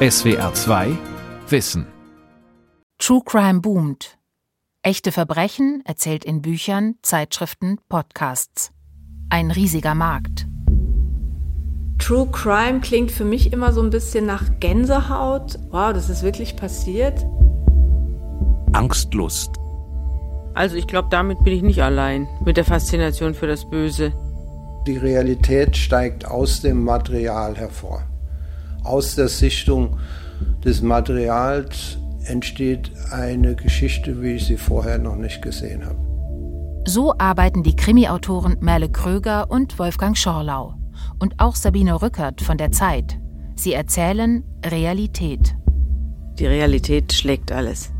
SWR 2 Wissen True Crime boomt. Echte Verbrechen erzählt in Büchern, Zeitschriften, Podcasts. Ein riesiger Markt. True Crime klingt für mich immer so ein bisschen nach Gänsehaut. Wow, das ist wirklich passiert. Angstlust. Also ich glaube, damit bin ich nicht allein mit der Faszination für das Böse. Die Realität steigt aus dem Material hervor. Aus der Sichtung des Materials entsteht eine Geschichte, wie ich sie vorher noch nicht gesehen habe. So arbeiten die Krimi-Autoren Merle Kröger und Wolfgang Schorlau. Und auch Sabine Rückert von der Zeit. Sie erzählen Realität. Die Realität schlägt alles.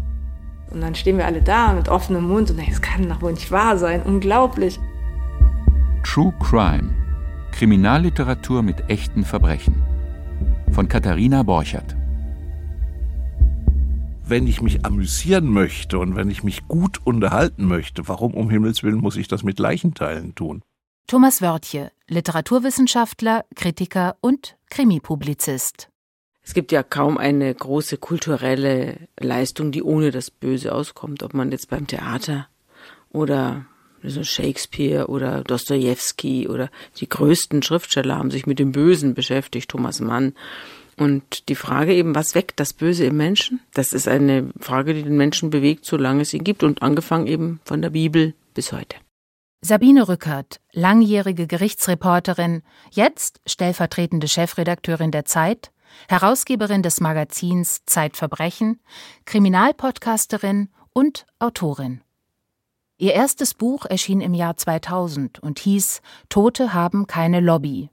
Und dann stehen wir alle da mit offenem Mund und denken, das kann doch wohl nicht wahr sein. Unglaublich. True Crime Kriminalliteratur mit echten Verbrechen von Katharina Borchert. Wenn ich mich amüsieren möchte und wenn ich mich gut unterhalten möchte, warum um Himmels Willen muss ich das mit Leichenteilen tun? Thomas Wörtje, Literaturwissenschaftler, Kritiker und Krimipublizist. Es gibt ja kaum eine große kulturelle Leistung, die ohne das Böse auskommt, ob man jetzt beim Theater oder so Shakespeare oder Dostoevsky oder die größten Schriftsteller haben sich mit dem Bösen beschäftigt, Thomas Mann. Und die Frage eben, was weckt das Böse im Menschen? Das ist eine Frage, die den Menschen bewegt, solange es ihn gibt und angefangen eben von der Bibel bis heute. Sabine Rückert, langjährige Gerichtsreporterin, jetzt stellvertretende Chefredakteurin der Zeit, Herausgeberin des Magazins Zeitverbrechen, Kriminalpodcasterin und Autorin. Ihr erstes Buch erschien im Jahr 2000 und hieß Tote haben keine Lobby.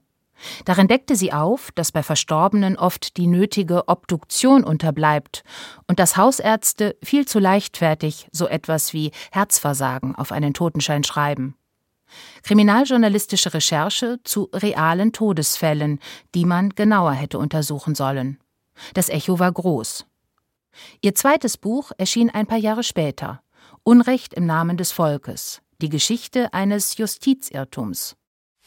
Darin deckte sie auf, dass bei Verstorbenen oft die nötige Obduktion unterbleibt und dass Hausärzte viel zu leichtfertig so etwas wie Herzversagen auf einen Totenschein schreiben. Kriminaljournalistische Recherche zu realen Todesfällen, die man genauer hätte untersuchen sollen. Das Echo war groß. Ihr zweites Buch erschien ein paar Jahre später. Unrecht im Namen des Volkes. Die Geschichte eines Justizirrtums.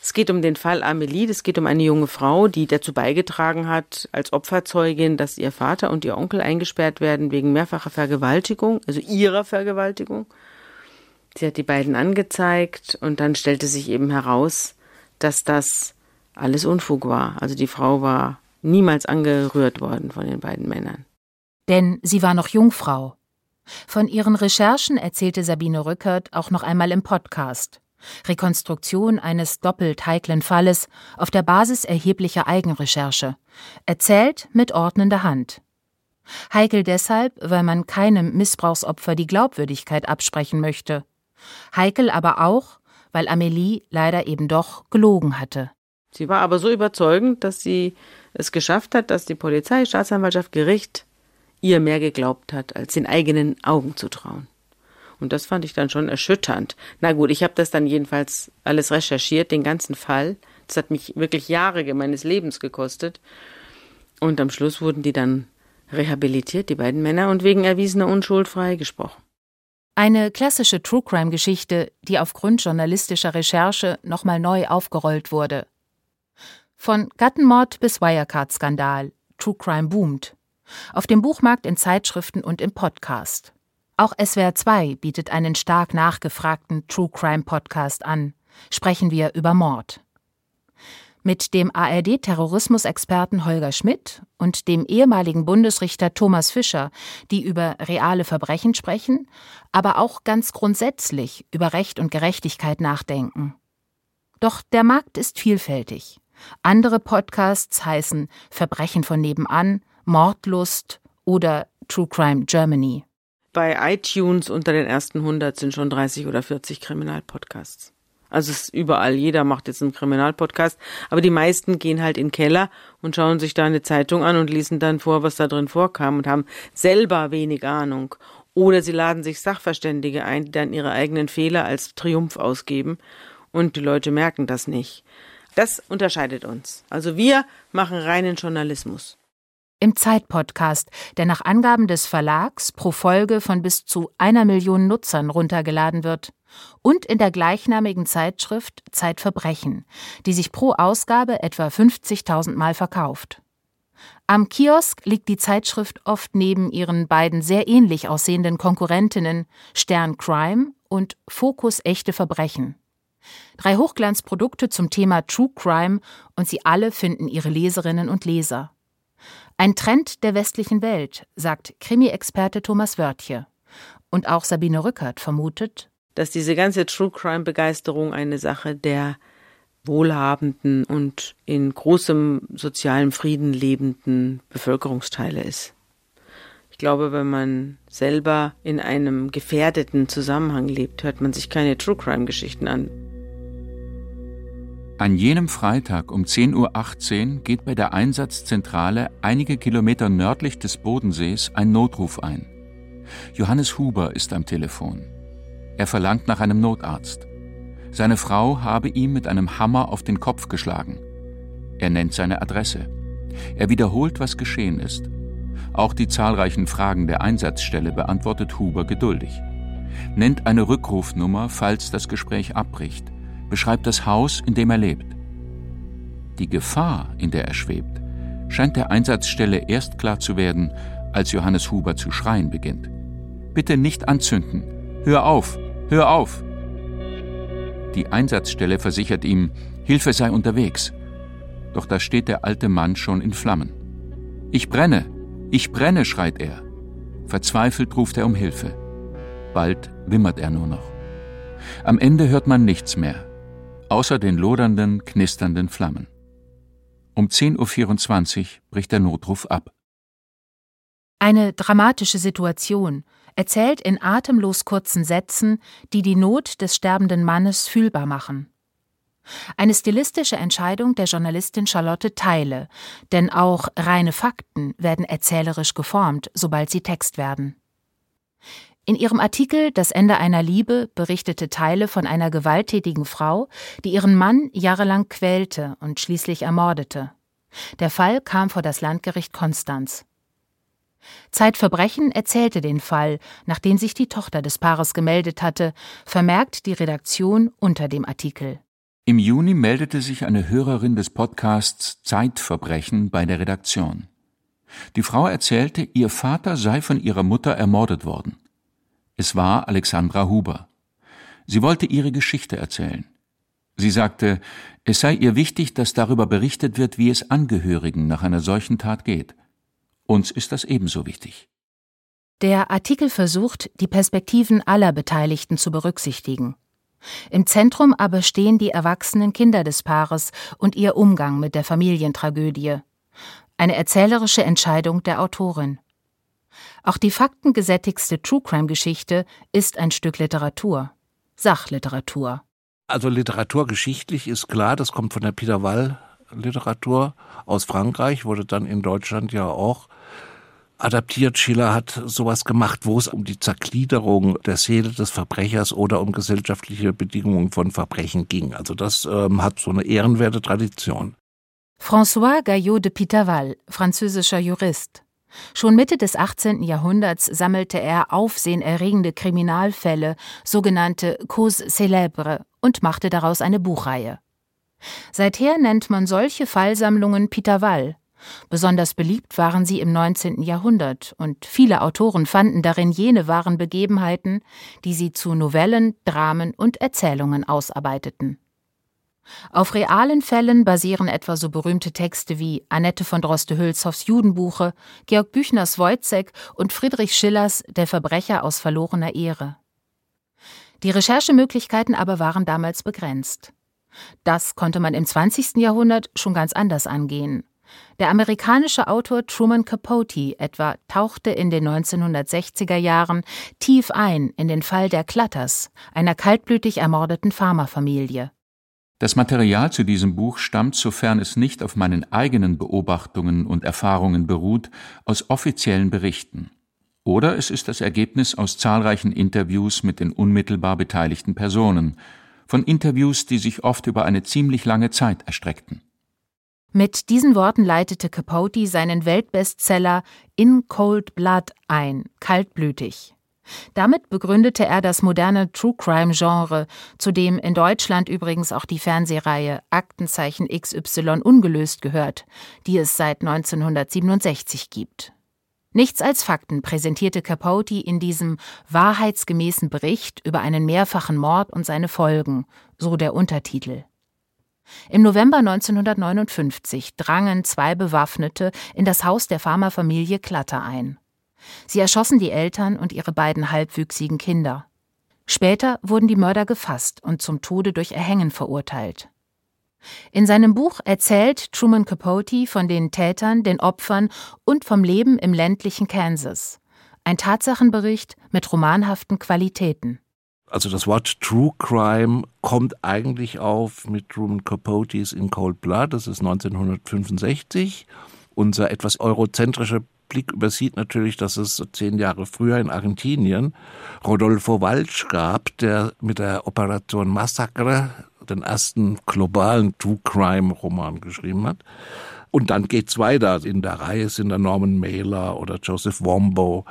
Es geht um den Fall Amelie. Es geht um eine junge Frau, die dazu beigetragen hat, als Opferzeugin, dass ihr Vater und ihr Onkel eingesperrt werden wegen mehrfacher Vergewaltigung, also ihrer Vergewaltigung. Sie hat die beiden angezeigt und dann stellte sich eben heraus, dass das alles Unfug war. Also die Frau war niemals angerührt worden von den beiden Männern. Denn sie war noch Jungfrau. Von ihren Recherchen erzählte Sabine Rückert auch noch einmal im Podcast. Rekonstruktion eines doppelt heiklen Falles auf der Basis erheblicher Eigenrecherche. Erzählt mit ordnender Hand. Heikel deshalb, weil man keinem Missbrauchsopfer die Glaubwürdigkeit absprechen möchte. Heikel aber auch, weil Amelie leider eben doch gelogen hatte. Sie war aber so überzeugend, dass sie es geschafft hat, dass die Polizei, Staatsanwaltschaft, Gericht ihr mehr geglaubt hat, als den eigenen Augen zu trauen. Und das fand ich dann schon erschütternd. Na gut, ich habe das dann jedenfalls alles recherchiert, den ganzen Fall. Das hat mich wirklich Jahre meines Lebens gekostet. Und am Schluss wurden die dann rehabilitiert, die beiden Männer, und wegen erwiesener Unschuld freigesprochen. Eine klassische True Crime Geschichte, die aufgrund journalistischer Recherche nochmal neu aufgerollt wurde. Von Gattenmord bis Wirecard-Skandal. True Crime boomt. Auf dem Buchmarkt in Zeitschriften und im Podcast. Auch SWR 2 bietet einen stark nachgefragten True Crime Podcast an. Sprechen wir über Mord. Mit dem ARD-Terrorismusexperten Holger Schmidt und dem ehemaligen Bundesrichter Thomas Fischer, die über reale Verbrechen sprechen, aber auch ganz grundsätzlich über Recht und Gerechtigkeit nachdenken. Doch der Markt ist vielfältig. Andere Podcasts heißen Verbrechen von nebenan, Mordlust oder True Crime Germany. Bei iTunes unter den ersten 100 sind schon 30 oder 40 Kriminalpodcasts. Also es ist überall, jeder macht jetzt einen Kriminalpodcast, aber die meisten gehen halt in den Keller und schauen sich da eine Zeitung an und lesen dann vor, was da drin vorkam und haben selber wenig Ahnung. Oder sie laden sich Sachverständige ein, die dann ihre eigenen Fehler als Triumph ausgeben und die Leute merken das nicht. Das unterscheidet uns. Also wir machen reinen Journalismus im Zeitpodcast, der nach Angaben des Verlags pro Folge von bis zu einer Million Nutzern runtergeladen wird, und in der gleichnamigen Zeitschrift Zeitverbrechen, die sich pro Ausgabe etwa 50.000 Mal verkauft. Am Kiosk liegt die Zeitschrift oft neben ihren beiden sehr ähnlich aussehenden Konkurrentinnen Stern Crime und Fokus echte Verbrechen. Drei Hochglanzprodukte zum Thema True Crime und sie alle finden ihre Leserinnen und Leser. Ein Trend der westlichen Welt, sagt Krimi-Experte Thomas Wörtje. Und auch Sabine Rückert vermutet, dass diese ganze True Crime Begeisterung eine Sache der wohlhabenden und in großem sozialen Frieden lebenden Bevölkerungsteile ist. Ich glaube, wenn man selber in einem gefährdeten Zusammenhang lebt, hört man sich keine True Crime Geschichten an. An jenem Freitag um 10.18 Uhr geht bei der Einsatzzentrale einige Kilometer nördlich des Bodensees ein Notruf ein. Johannes Huber ist am Telefon. Er verlangt nach einem Notarzt. Seine Frau habe ihm mit einem Hammer auf den Kopf geschlagen. Er nennt seine Adresse. Er wiederholt, was geschehen ist. Auch die zahlreichen Fragen der Einsatzstelle beantwortet Huber geduldig. Nennt eine Rückrufnummer, falls das Gespräch abbricht. Beschreibt das Haus, in dem er lebt. Die Gefahr, in der er schwebt, scheint der Einsatzstelle erst klar zu werden, als Johannes Huber zu schreien beginnt. Bitte nicht anzünden. Hör auf, hör auf. Die Einsatzstelle versichert ihm, Hilfe sei unterwegs. Doch da steht der alte Mann schon in Flammen. Ich brenne, ich brenne, schreit er. Verzweifelt ruft er um Hilfe. Bald wimmert er nur noch. Am Ende hört man nichts mehr, außer den lodernden, knisternden Flammen. Um 10.24 Uhr bricht der Notruf ab. Eine dramatische Situation, erzählt in atemlos kurzen Sätzen, die die Not des sterbenden Mannes fühlbar machen. Eine stilistische Entscheidung der Journalistin Charlotte Teile, denn auch reine Fakten werden erzählerisch geformt, sobald sie Text werden. In ihrem Artikel Das Ende einer Liebe berichtete Teile von einer gewalttätigen Frau, die ihren Mann jahrelang quälte und schließlich ermordete. Der Fall kam vor das Landgericht Konstanz. Zeitverbrechen erzählte den Fall, nachdem sich die Tochter des Paares gemeldet hatte, vermerkt die Redaktion unter dem Artikel. Im Juni meldete sich eine Hörerin des Podcasts Zeitverbrechen bei der Redaktion. Die Frau erzählte, ihr Vater sei von ihrer Mutter ermordet worden. Es war Alexandra Huber. Sie wollte ihre Geschichte erzählen. Sie sagte, es sei ihr wichtig, dass darüber berichtet wird, wie es Angehörigen nach einer solchen Tat geht. Uns ist das ebenso wichtig. Der Artikel versucht, die Perspektiven aller Beteiligten zu berücksichtigen. Im Zentrum aber stehen die erwachsenen Kinder des Paares und ihr Umgang mit der Familientragödie. Eine erzählerische Entscheidung der Autorin. Auch die faktengesättigste True Crime Geschichte ist ein Stück Literatur. Sachliteratur. Also literaturgeschichtlich ist klar, das kommt von der Peter Wall Literatur aus Frankreich, wurde dann in Deutschland ja auch adaptiert. Schiller hat sowas gemacht, wo es um die Zergliederung der Seele des Verbrechers oder um gesellschaftliche Bedingungen von Verbrechen ging. Also das ähm, hat so eine ehrenwerte Tradition. François Gaillot de Pitaval, französischer Jurist. Schon Mitte des 18. Jahrhunderts sammelte er aufsehenerregende Kriminalfälle, sogenannte Causes célèbres, und machte daraus eine Buchreihe. Seither nennt man solche Fallsammlungen Pitaval, Besonders beliebt waren sie im 19. Jahrhundert, und viele Autoren fanden darin jene wahren Begebenheiten, die sie zu Novellen, Dramen und Erzählungen ausarbeiteten. Auf realen Fällen basieren etwa so berühmte Texte wie Annette von Droste-Hülshoffs Judenbuche, Georg Büchners Wojzeck und Friedrich Schillers Der Verbrecher aus verlorener Ehre. Die Recherchemöglichkeiten aber waren damals begrenzt. Das konnte man im 20. Jahrhundert schon ganz anders angehen. Der amerikanische Autor Truman Capote etwa tauchte in den 1960er Jahren tief ein in den Fall der Clutters, einer kaltblütig ermordeten Pharmafamilie. Das Material zu diesem Buch stammt, sofern es nicht auf meinen eigenen Beobachtungen und Erfahrungen beruht, aus offiziellen Berichten. Oder es ist das Ergebnis aus zahlreichen Interviews mit den unmittelbar beteiligten Personen, von Interviews, die sich oft über eine ziemlich lange Zeit erstreckten. Mit diesen Worten leitete Capote seinen Weltbestseller In Cold Blood ein, kaltblütig. Damit begründete er das moderne True Crime Genre, zu dem in Deutschland übrigens auch die Fernsehreihe Aktenzeichen XY ungelöst gehört, die es seit 1967 gibt. Nichts als Fakten präsentierte Capote in diesem wahrheitsgemäßen Bericht über einen mehrfachen Mord und seine Folgen, so der Untertitel. Im November 1959 drangen zwei Bewaffnete in das Haus der Pharmafamilie Klatter ein. Sie erschossen die Eltern und ihre beiden halbwüchsigen Kinder. Später wurden die Mörder gefasst und zum Tode durch Erhängen verurteilt. In seinem Buch erzählt Truman Capote von den Tätern, den Opfern und vom Leben im ländlichen Kansas. Ein Tatsachenbericht mit romanhaften Qualitäten. Also das Wort True Crime kommt eigentlich auf mit Truman Capotes in Cold Blood, das ist 1965. Unser etwas eurozentrischer Blick übersieht natürlich, dass es zehn Jahre früher in Argentinien Rodolfo Walsh gab, der mit der Operation Massacre den ersten globalen True Crime Roman geschrieben hat. Und dann geht's weiter. In der Reihe sind da Norman Mailer oder Joseph Wombo,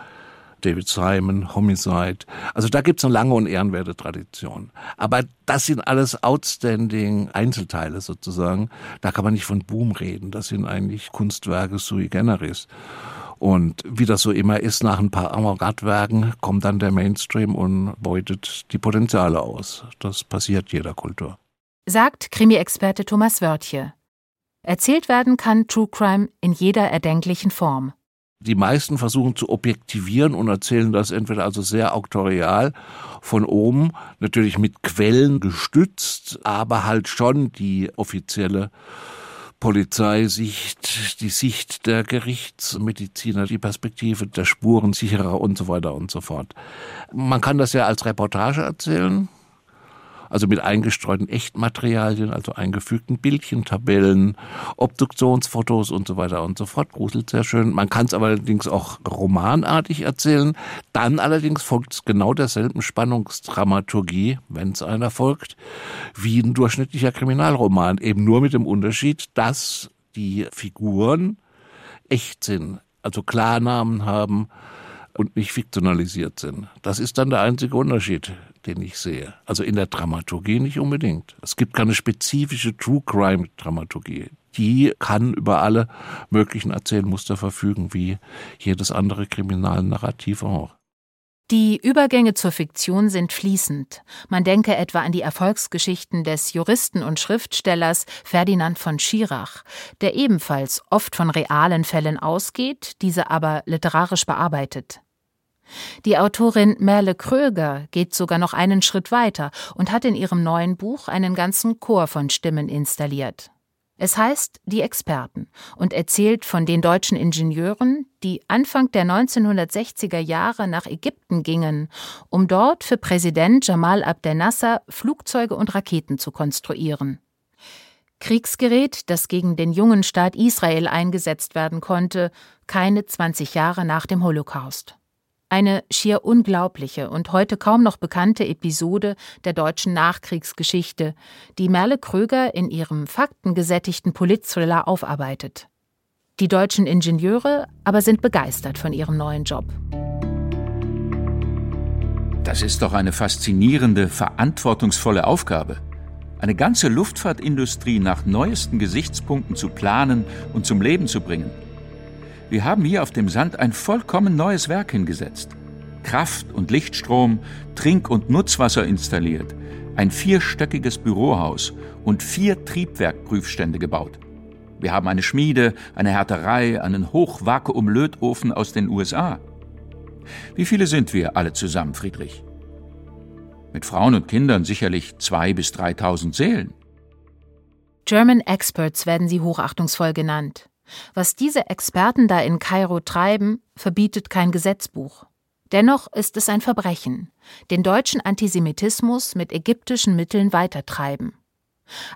David Simon, Homicide. Also da gibt's eine lange und ehrenwerte Tradition. Aber das sind alles outstanding Einzelteile sozusagen. Da kann man nicht von Boom reden. Das sind eigentlich Kunstwerke sui generis. Und wie das so immer ist, nach ein paar Avantgarde-Werken kommt dann der Mainstream und beutet die Potenziale aus. Das passiert jeder Kultur sagt Krimi-Experte Thomas Wörtje. Erzählt werden kann True Crime in jeder erdenklichen Form. Die meisten versuchen zu objektivieren und erzählen das entweder also sehr auktorial von oben, natürlich mit Quellen gestützt, aber halt schon die offizielle Polizeisicht, die Sicht der Gerichtsmediziner, die Perspektive der Spurensicherer und so weiter und so fort. Man kann das ja als Reportage erzählen, also mit eingestreuten Echtmaterialien, also eingefügten Bildchen, Tabellen, Obduktionsfotos und so weiter und so fort. Gruselt sehr schön. Man kann es allerdings auch romanartig erzählen. Dann allerdings folgt es genau derselben Spannungsdramaturgie, wenn es einer folgt, wie ein durchschnittlicher Kriminalroman. Eben nur mit dem Unterschied, dass die Figuren echt sind, also Klarnamen haben, und nicht fiktionalisiert sind. Das ist dann der einzige Unterschied, den ich sehe. Also in der Dramaturgie nicht unbedingt. Es gibt keine spezifische True Crime Dramaturgie. Die kann über alle möglichen Erzählmuster verfügen, wie jedes andere Kriminalnarrativ auch. Die Übergänge zur Fiktion sind fließend. Man denke etwa an die Erfolgsgeschichten des Juristen und Schriftstellers Ferdinand von Schirach, der ebenfalls oft von realen Fällen ausgeht, diese aber literarisch bearbeitet. Die Autorin Merle Kröger geht sogar noch einen Schritt weiter und hat in ihrem neuen Buch einen ganzen Chor von Stimmen installiert. Es heißt Die Experten und erzählt von den deutschen Ingenieuren, die Anfang der 1960er Jahre nach Ägypten gingen, um dort für Präsident Jamal Abdel Nasser Flugzeuge und Raketen zu konstruieren. Kriegsgerät, das gegen den jungen Staat Israel eingesetzt werden konnte, keine 20 Jahre nach dem Holocaust. Eine schier unglaubliche und heute kaum noch bekannte Episode der deutschen Nachkriegsgeschichte, die Merle Kröger in ihrem faktengesättigten Politthriller aufarbeitet. Die deutschen Ingenieure aber sind begeistert von ihrem neuen Job. Das ist doch eine faszinierende, verantwortungsvolle Aufgabe. Eine ganze Luftfahrtindustrie nach neuesten Gesichtspunkten zu planen und zum Leben zu bringen. Wir haben hier auf dem Sand ein vollkommen neues Werk hingesetzt. Kraft- und Lichtstrom, Trink- und Nutzwasser installiert, ein vierstöckiges Bürohaus und vier Triebwerkprüfstände gebaut. Wir haben eine Schmiede, eine Härterei, einen Hochvakuum-Lötofen aus den USA. Wie viele sind wir alle zusammen, Friedrich? Mit Frauen und Kindern sicherlich zwei bis dreitausend Seelen. German Experts werden sie hochachtungsvoll genannt. Was diese Experten da in Kairo treiben, verbietet kein Gesetzbuch. Dennoch ist es ein Verbrechen, den deutschen Antisemitismus mit ägyptischen Mitteln weitertreiben.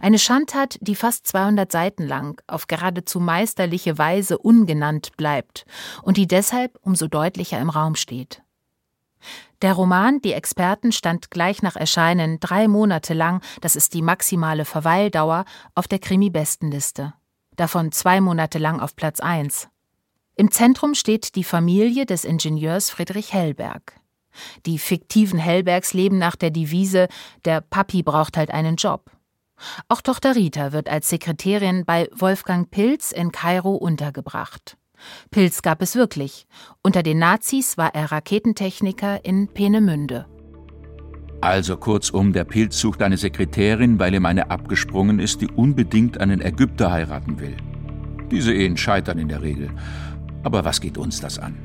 Eine Schandtat, die fast 200 Seiten lang auf geradezu meisterliche Weise ungenannt bleibt und die deshalb umso deutlicher im Raum steht. Der Roman Die Experten stand gleich nach Erscheinen drei Monate lang, das ist die maximale Verweildauer, auf der Krimi-Bestenliste davon zwei Monate lang auf Platz 1. Im Zentrum steht die Familie des Ingenieurs Friedrich Hellberg. Die fiktiven Hellbergs leben nach der Devise, der Papi braucht halt einen Job. Auch Tochter Rita wird als Sekretärin bei Wolfgang Pilz in Kairo untergebracht. Pilz gab es wirklich. Unter den Nazis war er Raketentechniker in Peenemünde. Also kurzum, der Pilz sucht eine Sekretärin, weil ihm eine abgesprungen ist, die unbedingt einen Ägypter heiraten will. Diese Ehen scheitern in der Regel. Aber was geht uns das an?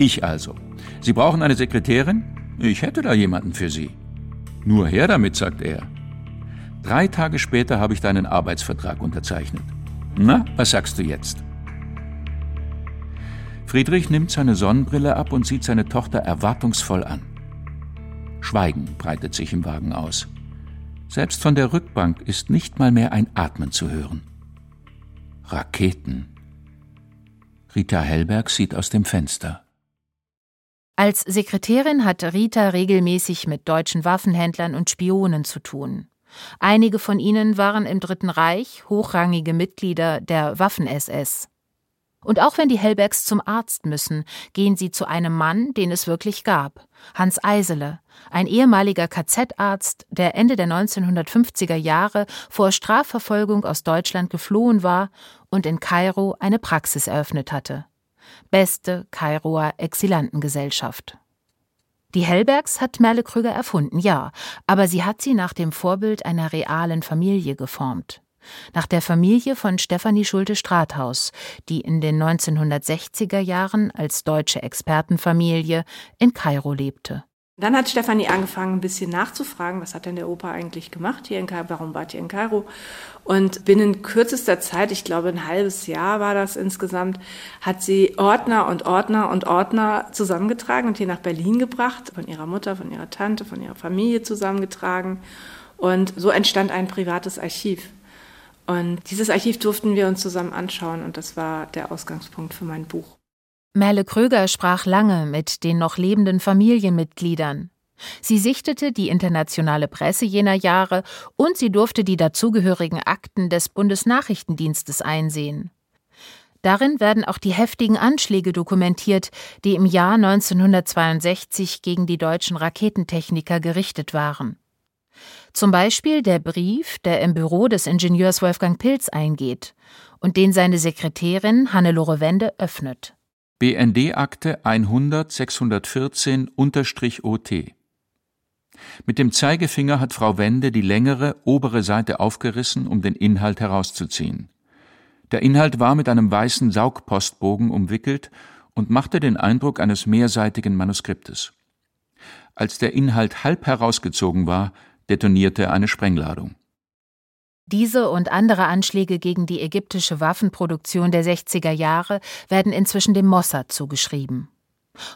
Ich also. Sie brauchen eine Sekretärin? Ich hätte da jemanden für Sie. Nur her damit, sagt er. Drei Tage später habe ich deinen Arbeitsvertrag unterzeichnet. Na, was sagst du jetzt? Friedrich nimmt seine Sonnenbrille ab und sieht seine Tochter erwartungsvoll an. Schweigen breitet sich im Wagen aus. Selbst von der Rückbank ist nicht mal mehr ein Atmen zu hören. Raketen. Rita Hellberg sieht aus dem Fenster. Als Sekretärin hat Rita regelmäßig mit deutschen Waffenhändlern und Spionen zu tun. Einige von ihnen waren im Dritten Reich hochrangige Mitglieder der Waffen-SS. Und auch wenn die Hellbergs zum Arzt müssen, gehen sie zu einem Mann, den es wirklich gab, Hans Eisele, ein ehemaliger KZ-Arzt, der Ende der 1950er Jahre vor Strafverfolgung aus Deutschland geflohen war und in Kairo eine Praxis eröffnet hatte. Beste Kairoer Exilantengesellschaft. Die Hellbergs hat Merle Krüger erfunden, ja, aber sie hat sie nach dem Vorbild einer realen Familie geformt. Nach der Familie von Stefanie Schulte-Strathaus, die in den 1960er Jahren als deutsche Expertenfamilie in Kairo lebte. Dann hat Stefanie angefangen, ein bisschen nachzufragen, was hat denn der Opa eigentlich gemacht hier in Kairo, warum war ihr in Kairo? Und binnen kürzester Zeit, ich glaube ein halbes Jahr war das insgesamt, hat sie Ordner und Ordner und Ordner zusammengetragen und hier nach Berlin gebracht, von ihrer Mutter, von ihrer Tante, von ihrer Familie zusammengetragen. Und so entstand ein privates Archiv. Und dieses Archiv durften wir uns zusammen anschauen und das war der Ausgangspunkt für mein Buch. Merle Kröger sprach lange mit den noch lebenden Familienmitgliedern. Sie sichtete die internationale Presse jener Jahre und sie durfte die dazugehörigen Akten des Bundesnachrichtendienstes einsehen. Darin werden auch die heftigen Anschläge dokumentiert, die im Jahr 1962 gegen die deutschen Raketentechniker gerichtet waren. Zum Beispiel der Brief, der im Büro des Ingenieurs Wolfgang Pilz eingeht und den seine Sekretärin Hannelore Wende öffnet. BND-Akte 100 614-OT. Mit dem Zeigefinger hat Frau Wende die längere obere Seite aufgerissen, um den Inhalt herauszuziehen. Der Inhalt war mit einem weißen Saugpostbogen umwickelt und machte den Eindruck eines mehrseitigen Manuskriptes. Als der Inhalt halb herausgezogen war, detonierte eine Sprengladung. Diese und andere Anschläge gegen die ägyptische Waffenproduktion der 60er Jahre werden inzwischen dem Mossad zugeschrieben.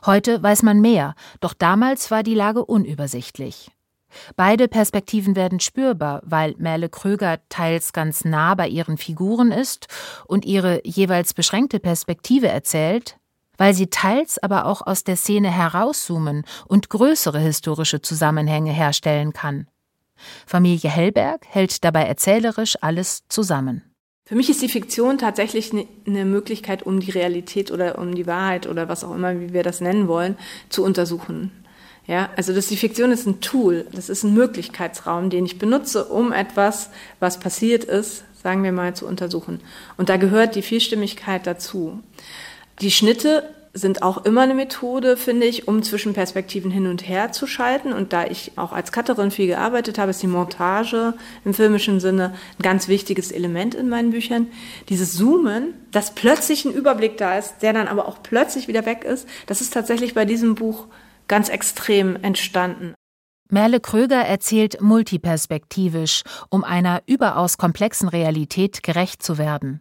Heute weiß man mehr, doch damals war die Lage unübersichtlich. Beide Perspektiven werden spürbar, weil Merle Kröger teils ganz nah bei ihren Figuren ist und ihre jeweils beschränkte Perspektive erzählt, weil sie teils aber auch aus der Szene herauszoomen und größere historische Zusammenhänge herstellen kann. Familie Hellberg hält dabei erzählerisch alles zusammen. Für mich ist die Fiktion tatsächlich eine ne Möglichkeit, um die Realität oder um die Wahrheit oder was auch immer, wie wir das nennen wollen, zu untersuchen. Ja, also das, die Fiktion ist ein Tool, das ist ein Möglichkeitsraum, den ich benutze, um etwas, was passiert ist, sagen wir mal, zu untersuchen. Und da gehört die Vielstimmigkeit dazu. Die Schnitte sind auch immer eine Methode, finde ich, um zwischen Perspektiven hin und her zu schalten. Und da ich auch als Cutterin viel gearbeitet habe, ist die Montage im filmischen Sinne ein ganz wichtiges Element in meinen Büchern. Dieses Zoomen, dass plötzlich ein Überblick da ist, der dann aber auch plötzlich wieder weg ist, das ist tatsächlich bei diesem Buch ganz extrem entstanden. Merle Kröger erzählt multiperspektivisch, um einer überaus komplexen Realität gerecht zu werden.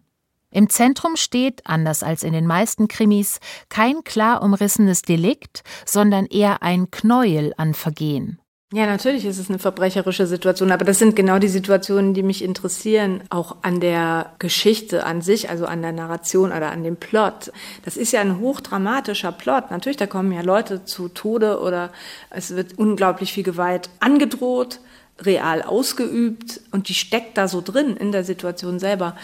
Im Zentrum steht, anders als in den meisten Krimis, kein klar umrissenes Delikt, sondern eher ein Knäuel an Vergehen. Ja, natürlich ist es eine verbrecherische Situation, aber das sind genau die Situationen, die mich interessieren, auch an der Geschichte an sich, also an der Narration oder an dem Plot. Das ist ja ein hochdramatischer Plot. Natürlich, da kommen ja Leute zu Tode oder es wird unglaublich viel Gewalt angedroht real ausgeübt und die steckt da so drin in der Situation selber.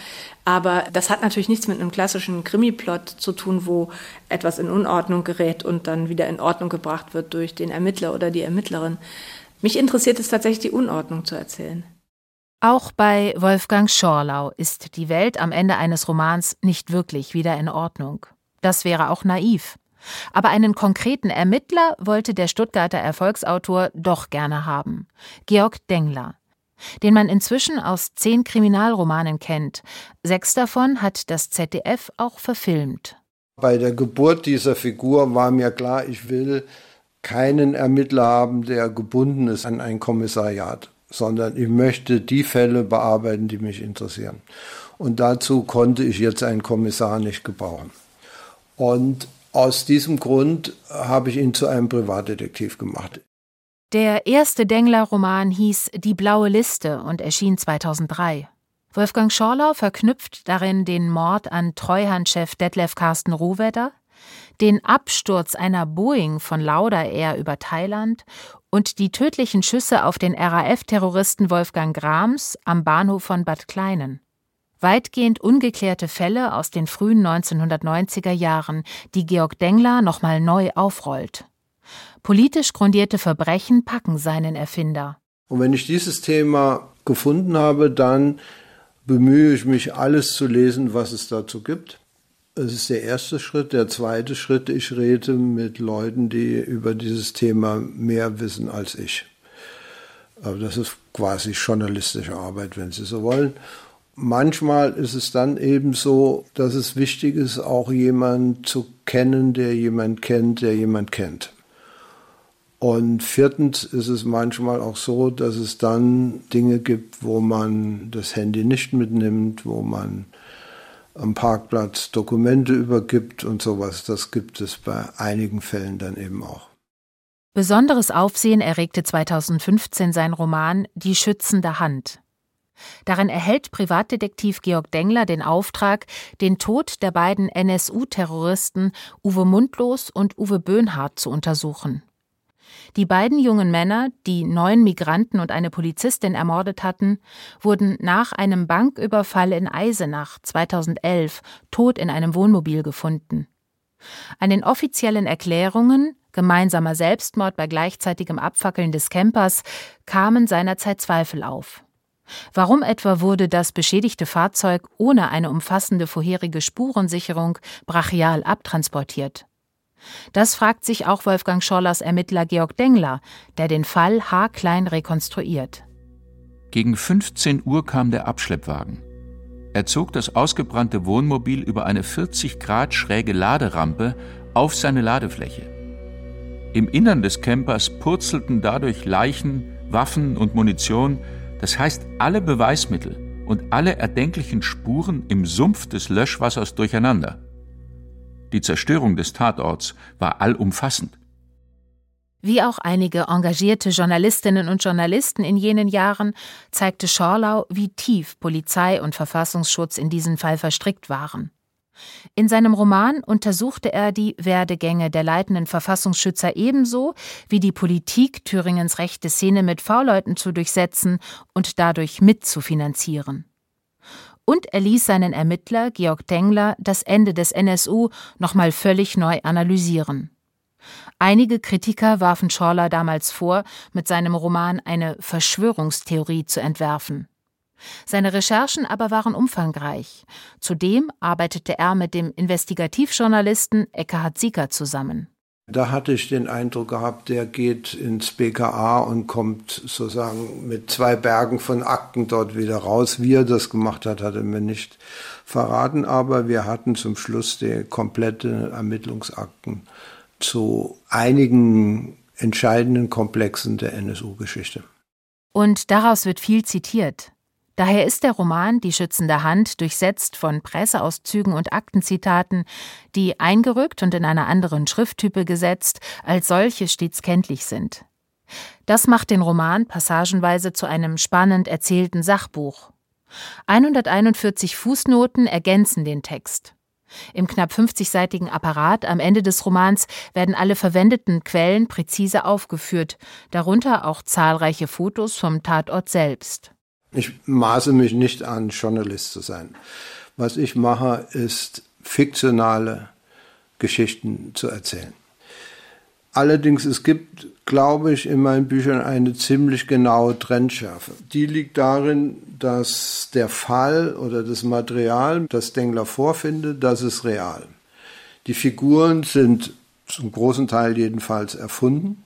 Aber das hat natürlich nichts mit einem klassischen Krimi-Plot zu tun, wo etwas in Unordnung gerät und dann wieder in Ordnung gebracht wird durch den Ermittler oder die Ermittlerin. Mich interessiert es tatsächlich, die Unordnung zu erzählen. Auch bei Wolfgang Schorlau ist die Welt am Ende eines Romans nicht wirklich wieder in Ordnung. Das wäre auch naiv. Aber einen konkreten Ermittler wollte der Stuttgarter Erfolgsautor doch gerne haben. Georg Dengler. Den man inzwischen aus zehn Kriminalromanen kennt. Sechs davon hat das ZDF auch verfilmt. Bei der Geburt dieser Figur war mir klar, ich will keinen Ermittler haben, der gebunden ist an ein Kommissariat, sondern ich möchte die Fälle bearbeiten, die mich interessieren. Und dazu konnte ich jetzt einen Kommissar nicht gebrauchen. Und aus diesem Grund habe ich ihn zu einem Privatdetektiv gemacht. Der erste Dengler-Roman hieß Die blaue Liste und erschien 2003. Wolfgang Schorlau verknüpft darin den Mord an Treuhandchef Detlef Carsten Rohwedder, den Absturz einer Boeing von Lauda Air über Thailand und die tödlichen Schüsse auf den RAF-Terroristen Wolfgang Grams am Bahnhof von Bad Kleinen weitgehend ungeklärte Fälle aus den frühen 1990er Jahren, die Georg Dengler nochmal neu aufrollt. Politisch grundierte Verbrechen packen seinen Erfinder. Und wenn ich dieses Thema gefunden habe, dann bemühe ich mich, alles zu lesen, was es dazu gibt. Das ist der erste Schritt. Der zweite Schritt, ich rede mit Leuten, die über dieses Thema mehr wissen als ich. Aber das ist quasi journalistische Arbeit, wenn Sie so wollen manchmal ist es dann eben so, dass es wichtig ist, auch jemanden zu kennen, der jemand kennt, der jemand kennt. Und viertens ist es manchmal auch so, dass es dann Dinge gibt, wo man das Handy nicht mitnimmt, wo man am Parkplatz Dokumente übergibt und sowas. Das gibt es bei einigen Fällen dann eben auch. Besonderes Aufsehen erregte 2015 sein Roman Die schützende Hand. Darin erhält Privatdetektiv Georg Dengler den Auftrag, den Tod der beiden NSU-Terroristen Uwe Mundlos und Uwe Böhnhardt zu untersuchen. Die beiden jungen Männer, die neun Migranten und eine Polizistin ermordet hatten, wurden nach einem Banküberfall in Eisenach 2011 tot in einem Wohnmobil gefunden. An den offiziellen Erklärungen, gemeinsamer Selbstmord bei gleichzeitigem Abfackeln des Campers, kamen seinerzeit Zweifel auf. Warum etwa wurde das beschädigte Fahrzeug ohne eine umfassende vorherige Spurensicherung brachial abtransportiert? Das fragt sich auch Wolfgang Schorlers Ermittler Georg Dengler, der den Fall haarklein rekonstruiert. Gegen 15 Uhr kam der Abschleppwagen. Er zog das ausgebrannte Wohnmobil über eine 40 Grad schräge Laderampe auf seine Ladefläche. Im Innern des Campers purzelten dadurch Leichen, Waffen und Munition das heißt, alle Beweismittel und alle erdenklichen Spuren im Sumpf des Löschwassers durcheinander. Die Zerstörung des Tatorts war allumfassend. Wie auch einige engagierte Journalistinnen und Journalisten in jenen Jahren zeigte Schorlau, wie tief Polizei und Verfassungsschutz in diesen Fall verstrickt waren. In seinem Roman untersuchte er die Werdegänge der leitenden Verfassungsschützer ebenso wie die Politik, Thüringens rechte Szene mit V-Leuten zu durchsetzen und dadurch mitzufinanzieren. Und er ließ seinen Ermittler Georg Tengler das Ende des NSU nochmal völlig neu analysieren. Einige Kritiker warfen Schorler damals vor, mit seinem Roman eine Verschwörungstheorie zu entwerfen. Seine Recherchen aber waren umfangreich. Zudem arbeitete er mit dem Investigativjournalisten Eckhard Sieker zusammen. Da hatte ich den Eindruck gehabt, der geht ins BKA und kommt sozusagen mit zwei Bergen von Akten dort wieder raus. Wie er das gemacht hat, hat er mir nicht verraten, aber wir hatten zum Schluss die komplette Ermittlungsakten zu einigen entscheidenden Komplexen der NSU-Geschichte. Und daraus wird viel zitiert. Daher ist der Roman Die schützende Hand durchsetzt von Presseauszügen und Aktenzitaten, die eingerückt und in einer anderen Schrifttype gesetzt, als solche stets kenntlich sind. Das macht den Roman passagenweise zu einem spannend erzählten Sachbuch. 141 Fußnoten ergänzen den Text. Im knapp 50-seitigen Apparat am Ende des Romans werden alle verwendeten Quellen präzise aufgeführt, darunter auch zahlreiche Fotos vom Tatort selbst. Ich maße mich nicht an, Journalist zu sein. Was ich mache, ist fiktionale Geschichten zu erzählen. Allerdings, es gibt, glaube ich, in meinen Büchern eine ziemlich genaue Trennschärfe. Die liegt darin, dass der Fall oder das Material, das Dengler vorfindet, das ist real. Die Figuren sind zum großen Teil jedenfalls erfunden.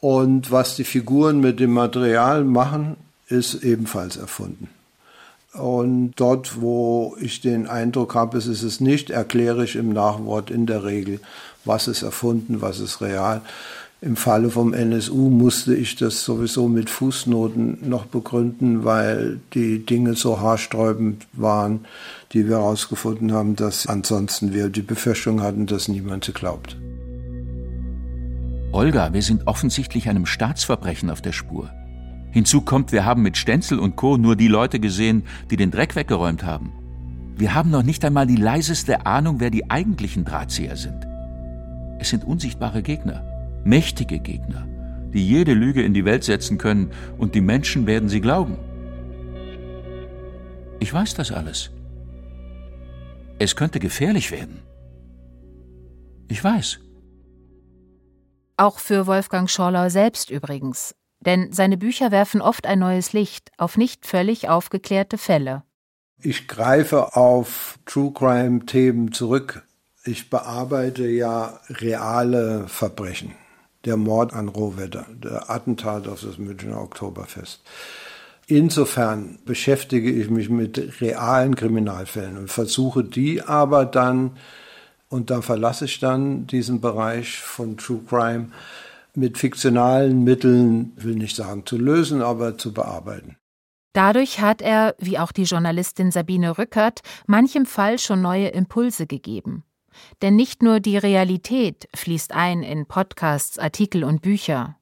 Und was die Figuren mit dem Material machen, ist ebenfalls erfunden. Und dort, wo ich den Eindruck habe, es ist es nicht, erkläre ich im Nachwort in der Regel, was ist erfunden, was ist real. Im Falle vom NSU musste ich das sowieso mit Fußnoten noch begründen, weil die Dinge so haarsträubend waren, die wir herausgefunden haben, dass ansonsten wir die Befürchtung hatten, dass niemand sie glaubt. Olga, wir sind offensichtlich einem Staatsverbrechen auf der Spur. Hinzu kommt, wir haben mit Stenzel und Co. nur die Leute gesehen, die den Dreck weggeräumt haben. Wir haben noch nicht einmal die leiseste Ahnung, wer die eigentlichen Drahtzieher sind. Es sind unsichtbare Gegner, mächtige Gegner, die jede Lüge in die Welt setzen können und die Menschen werden sie glauben. Ich weiß das alles. Es könnte gefährlich werden. Ich weiß. Auch für Wolfgang Schorlau selbst übrigens. Denn seine Bücher werfen oft ein neues Licht auf nicht völlig aufgeklärte Fälle. Ich greife auf True Crime Themen zurück. Ich bearbeite ja reale Verbrechen. Der Mord an Rohwetter, der Attentat auf das Münchner Oktoberfest. Insofern beschäftige ich mich mit realen Kriminalfällen und versuche die aber dann, und da verlasse ich dann diesen Bereich von True Crime, mit fiktionalen Mitteln, will nicht sagen zu lösen, aber zu bearbeiten. Dadurch hat er, wie auch die Journalistin Sabine Rückert, manchem Fall schon neue Impulse gegeben. Denn nicht nur die Realität fließt ein in Podcasts, Artikel und Bücher.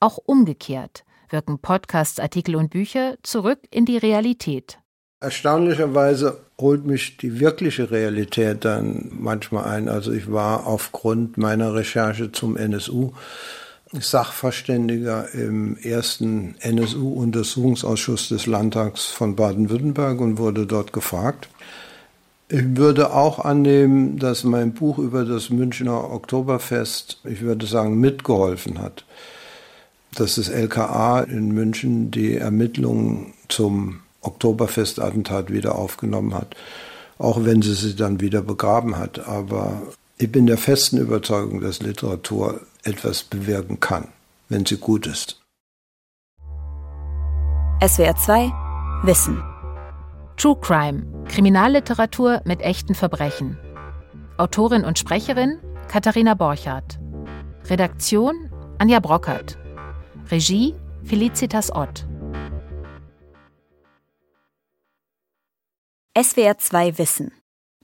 Auch umgekehrt wirken Podcasts, Artikel und Bücher zurück in die Realität. Erstaunlicherweise holt mich die wirkliche Realität dann manchmal ein. Also ich war aufgrund meiner Recherche zum NSU Sachverständiger im ersten NSU-Untersuchungsausschuss des Landtags von Baden-Württemberg und wurde dort gefragt. Ich würde auch annehmen, dass mein Buch über das Münchner Oktoberfest, ich würde sagen, mitgeholfen hat. Dass das LKA in München die Ermittlungen zum Oktoberfestattentat wieder aufgenommen hat, auch wenn sie sie dann wieder begraben hat. Aber ich bin der festen Überzeugung, dass Literatur etwas bewirken kann, wenn sie gut ist. SWR 2 Wissen True Crime Kriminalliteratur mit echten Verbrechen. Autorin und Sprecherin Katharina Borchardt. Redaktion Anja Brockert. Regie Felicitas Ott. SWR 2 Wissen